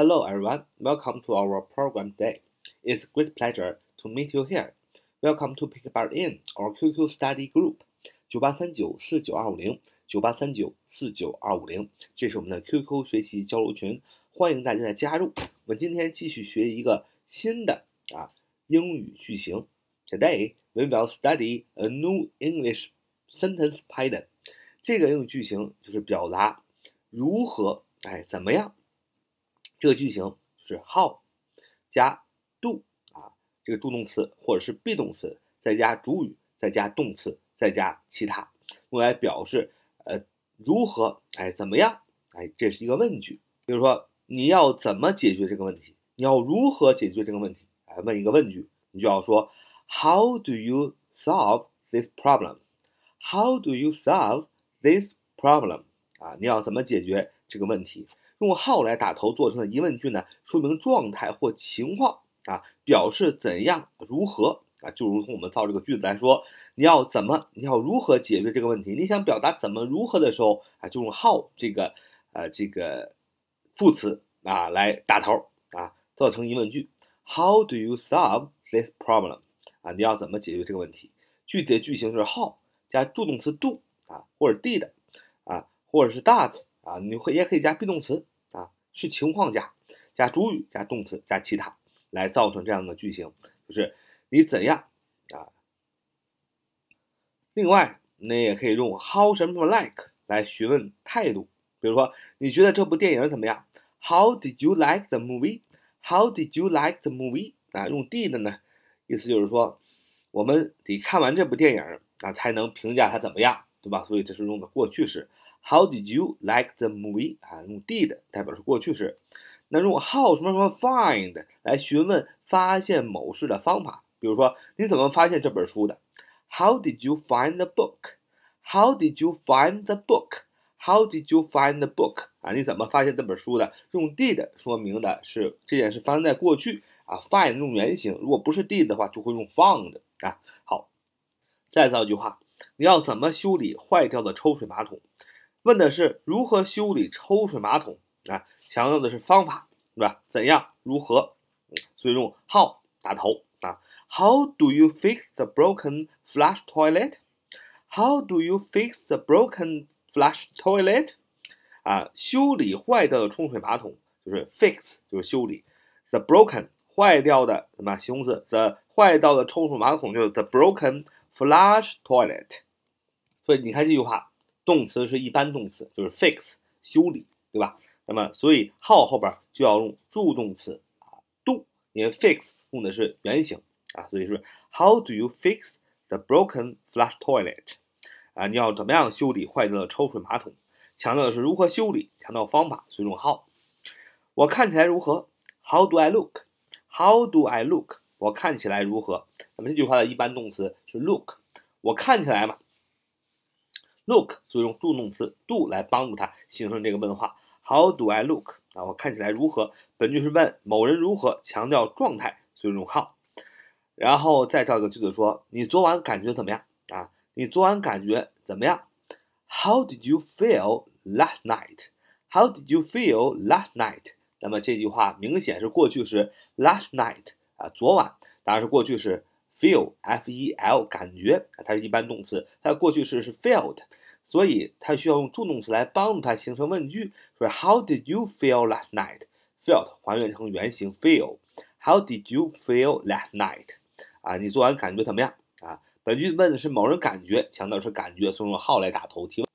Hello everyone, welcome to our program today. It's great pleasure to meet you here. Welcome to Pick Bar In, our QQ study group. 九八三九四九二五零，九八三九四九二五零，这是我们的 QQ 学习交流群，欢迎大家的加入。我们今天继续学一个新的啊英语句型。Today we will study a new English sentence pattern. 这个英语句型就是表达如何哎怎么样。这个句型是 how 加 do 啊，这个助动词或者是 be 动词，再加主语，再加动词，再加其他，用来表示呃如何哎怎么样哎，这是一个问句。比如说你要怎么解决这个问题？你要如何解决这个问题？哎，问一个问句，你就要说 How do you solve this problem？How do you solve this problem？啊，你要怎么解决这个问题？用 how 来打头做成的疑问句呢，说明状态或情况啊，表示怎样如何啊，就如同我们造这个句子来说，你要怎么，你要如何解决这个问题？你想表达怎么如何的时候啊，就用 how 这个呃这个副词啊来打头啊，造成疑问句。How do you solve this problem？啊，你要怎么解决这个问题？具体的句型是 how 加助动词 do 啊，或者 did 啊，或者是 does 啊，你会也可以加 be 动词。是情况加加主语加动词加其他来造成这样的句型，就是你怎样啊？另外，你也可以用 how 什么 like 来询问态度，比如说你觉得这部电影怎么样？How did you like the movie？How did you like the movie？啊，用 did 呢，意思就是说我们得看完这部电影啊才能评价它怎么样，对吧？所以这是用的过去式。How did you like the movie？啊，用 did 代表是过去式。那用 how 什么什么 find 来询问发现某事的方法，比如说你怎么发现这本书的？How did you find the book？How did you find the book？How did you find the book？啊，你怎么发现这本书的？用 did 说明的是这件事发生在过去啊。find 用原形，如果不是 did 的话，就会用 found 啊。好，再造句话，你要怎么修理坏掉的抽水马桶？问的是如何修理抽水马桶啊？强调的是方法，对吧？怎样？如何？所以用 how 打头啊。How do you fix the broken flush toilet? How do you fix the broken flush toilet? 啊，修理坏掉的冲水马桶就是 fix，就是修理。The broken 坏掉的什么形容词？The 坏掉的冲水马桶就是 the broken flush toilet。所以你看这句话。动词是一般动词，就是 fix 修理，对吧？那么所以 how 后边就要用助动词啊 do，因为 fix 用的是原形啊，所以是 How do you fix the broken flush toilet？啊，你要怎么样修理坏掉的抽水马桶？强调的是如何修理，强调方法，所以用 how。我看起来如何？How do I look？How do I look？我看起来如何？那么这句话的一般动词是 look，我看起来嘛。Look，所以用助动词 do 来帮助它形成这个问话。How do I look？啊，我看起来如何？本句是问某人如何，强调状态，所以用 how。然后再造一个句子说，你昨晚感觉怎么样？啊，你昨晚感觉怎么样？How did you feel last night？How did you feel last night？那么这句话明显是过去时 last night 啊，昨晚，当然是过去时 feel f e l 感觉，它是一般动词，它的过去式是 felt。所以它需要用助动词来帮助它形成问句。说 How did you feel last night? Felt 还原成原形 feel。How did you feel last night? 啊，你昨晚感觉怎么样？啊，本句问的是某人感觉，强调是感觉，所以用 how 来打头提问。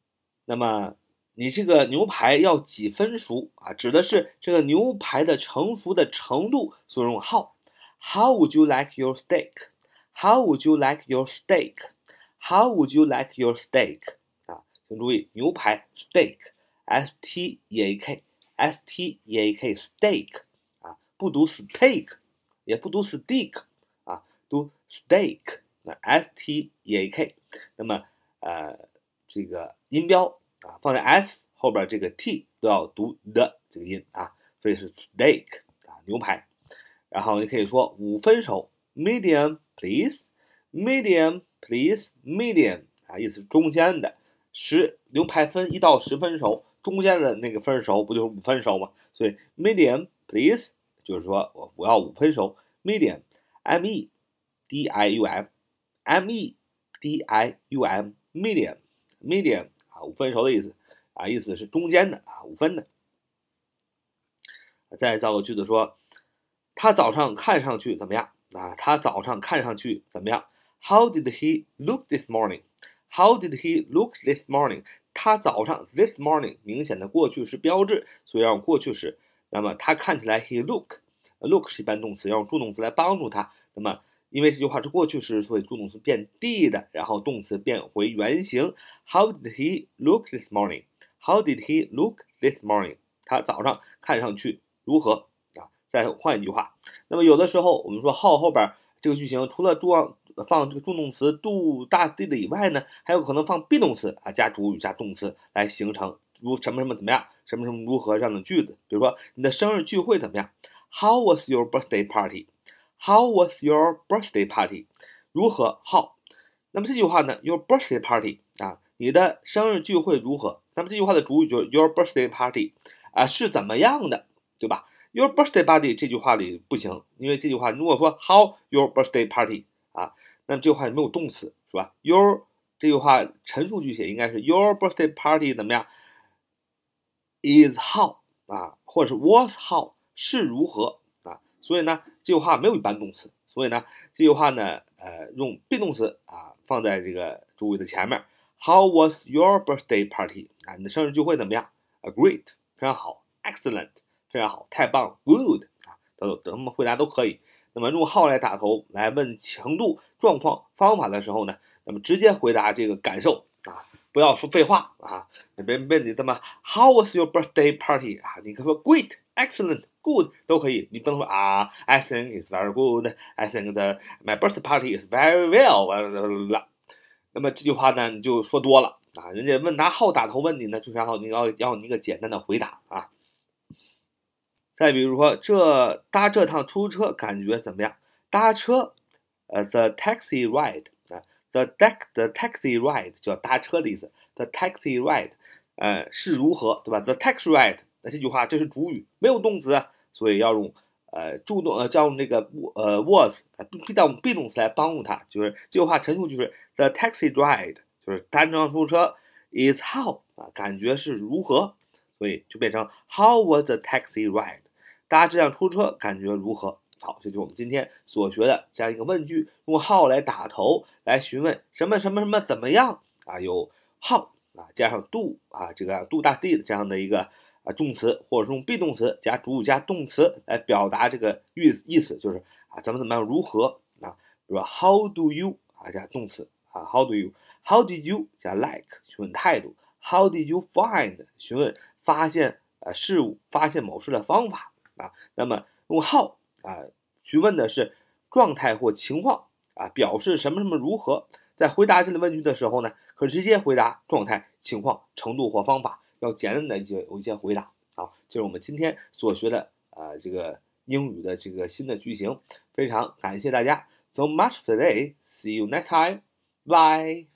那么你这个牛排要几分熟？啊，指的是这个牛排的成熟的程度，所以用 how。How would you like your steak? How would you like your steak? How would you like your steak? 请注意，牛排 steak，s t e a k，s t e a k，steak 啊，不读 steak，也不读 steak 啊，读 steak，那 s t e a k，那么呃这个音标啊放在 s 后边，这个 t 都要读的这个音啊，所以是 steak 啊牛排，然后你可以说五分熟 ，medium please，medium please，medium 啊意思是中间的。十牛排分一到十分熟，中间的那个分熟不就是五分熟吗？所以 medium please 就是说我我要五分熟，medium，m e d i u m，m e d i u m，medium，medium 啊，五分熟的意思啊，意思是中间的啊，五分的。再造个句子说，他早上看上去怎么样啊？他早上看上去怎么样？How did he look this morning? How did he look this morning? 他早上 this morning 明显的过去式标志，所以要用过去式。那么他看起来 he look，look 是一般动词，要用助动词来帮助他。那么因为这句话是过去式，所以助动词变 did，然后动词变回原形。How did he look this morning? How did he look this morning? 他早上看上去如何？再换一句话，那么有的时候我们说 how 后边这个句型除了助放这个助动词 do 大 did 以外呢，还有可能放 be 动词啊，加主语加动词来形成如什么什么怎么样，什么什么如何这样的句子。比如说你的生日聚会怎么样？How was your birthday party? How was your birthday party? 如何 how？那么这句话呢？Your birthday party 啊，你的生日聚会如何？那么这句话的主语就是 your birthday party 啊，是怎么样的，对吧？Your birthday party 这句话里不行，因为这句话如果说 how your birthday party 啊。那么这句话没有动词，是吧？Your 这句话陈述句写应该是 Your birthday party 怎么样？Is how 啊，或者是 Was how 是如何啊？所以呢，这句话没有一般动词，所以呢，这句话呢，呃，用 be 动词啊放在这个主语的前面。How was your birthday party 啊？你的生日聚会怎么样？A great 非常好，excellent 非常好，太棒，good 啊，等等怎么回答都可以。那么用 how 来打头来问强度、状况、方法的时候呢，那么直接回答这个感受啊，不要说废话啊。别问你怎么 How was your birthday party 啊？你可以说 Great, excellent, good 都可以。你不能说啊，I think it's very good. I think the my birthday party is very well. 那么这句话呢，你就说多了啊。人家问拿 how 打头问你呢，就是要你要要你一个简单的回答啊。再比如说，这搭这趟出租车感觉怎么样？搭车，呃，the taxi ride 啊，the deck the taxi ride 叫搭车的意思，the taxi ride，呃，是如何，对吧？the taxi ride，那这句话这是主语，没有动词，所以要用呃助动呃，叫用这个呃 was，必须要用 be 动词来帮助它，就是这句话陈述就是 the taxi ride，就是搭这趟出租车 is how 啊，感觉是如何，所以就变成 how was the taxi ride？搭这辆出租车感觉如何？好，这就是我们今天所学的这样一个问句，用 how 来打头，来询问什么什么什么怎么样啊？有 how 啊，加上 do 啊，这个 do 大 did 这样的一个啊动词，或者是用 be 动词加主语加动词来表达这个意意思，就是啊怎么怎么样如何啊？比如说 how do you 啊加动词啊 how do you？how did you 加 like 询问态度？how did you find 询问发现呃事物发现某事的方法？啊，那么用 how 啊询问的是状态或情况啊，表示什么什么如何。在回答这类问句的时候呢，可直接回答状态、情况、程度或方法，要简单的一些有一些回答。好，就是我们今天所学的啊这个英语的这个新的句型。非常感谢大家，so much for today，see you next time，bye。